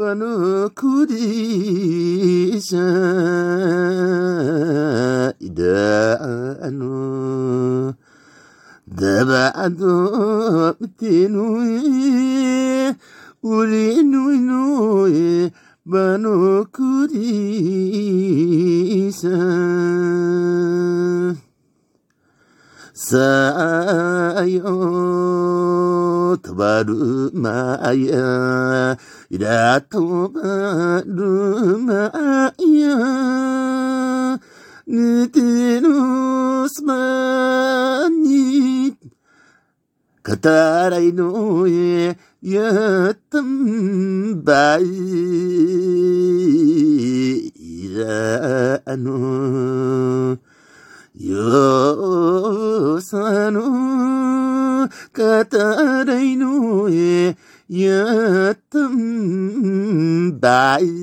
banukudiisa idaa'anu dabacado mitenue ulinuinue banukudiisa さあよとばるまや、いらとばるまや、寝てのすまに、語らいのえ、やったんばい。ನಾನು ಕತರೈನು ಎತ್ತಂ ತಾಯಿ